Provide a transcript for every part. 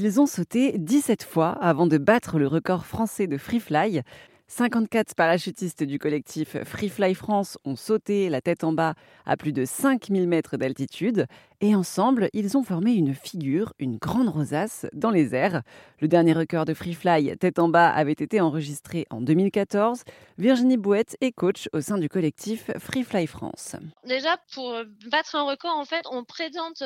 Ils ont sauté 17 fois avant de battre le record français de free fly. 54 parachutistes du collectif Free Fly France ont sauté la tête en bas à plus de 5000 mètres d'altitude et ensemble, ils ont formé une figure, une grande rosace, dans les airs. Le dernier record de Free Fly tête en bas avait été enregistré en 2014. Virginie Bouette est coach au sein du collectif Free Fly France. Déjà, pour battre un record, en fait, on présente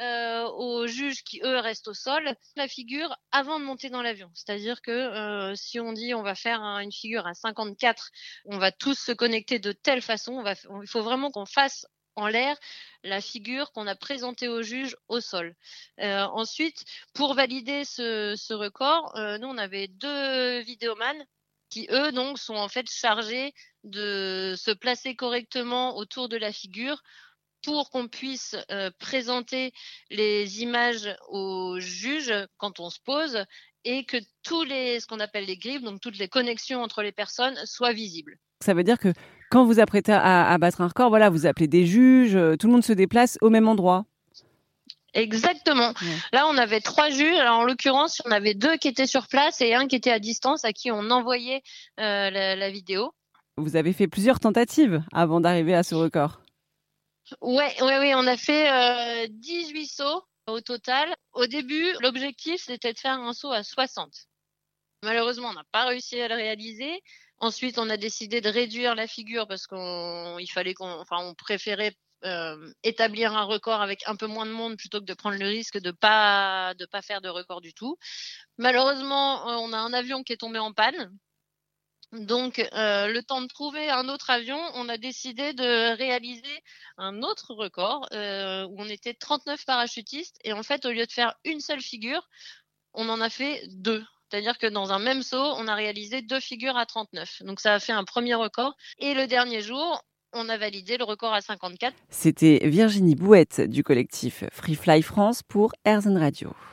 euh, aux juges qui, eux, restent au sol, la figure avant de monter dans l'avion. C'est-à-dire que euh, si on dit on va faire une figure à 54, on va tous se connecter de telle façon. il faut vraiment qu'on fasse en l'air la figure qu'on a présentée au juge au sol. Euh, ensuite, pour valider ce, record, euh, nous on avait deux vidéomans qui eux donc sont en fait chargés de se placer correctement autour de la figure pour qu'on puisse euh, présenter les images au juge quand on se pose et que tous les, ce qu'on appelle les griffes, donc toutes les connexions entre les personnes, soient visibles. Ça veut dire que quand vous apprêtez à, battre un record, voilà, vous appelez des juges, euh, tout le monde se déplace au même endroit. Exactement. Là, on avait trois juges. Alors, en l'occurrence, on avait deux qui étaient sur place et un qui était à distance, à qui on envoyait euh, la, vidéo. Vous avez fait plusieurs tentatives avant d'arriver à ce record. Ouais, ouais, oui, on a fait 18 euh, sauts au total. Au début, l'objectif, c'était de faire un saut à 60. Malheureusement, on n'a pas réussi à le réaliser. Ensuite, on a décidé de réduire la figure parce qu'il fallait qu'on, enfin, on préférait euh, établir un record avec un peu moins de monde plutôt que de prendre le risque de pas de pas faire de record du tout. Malheureusement, euh, on a un avion qui est tombé en panne donc, euh, le temps de trouver un autre avion, on a décidé de réaliser un autre record euh, où on était 39 parachutistes et en fait, au lieu de faire une seule figure, on en a fait deux. C'est-à-dire que dans un même saut, on a réalisé deux figures à 39. Donc, ça a fait un premier record. Et le dernier jour, on a validé le record à 54. C'était Virginie Bouette du collectif Free Fly France pour Airzone Radio.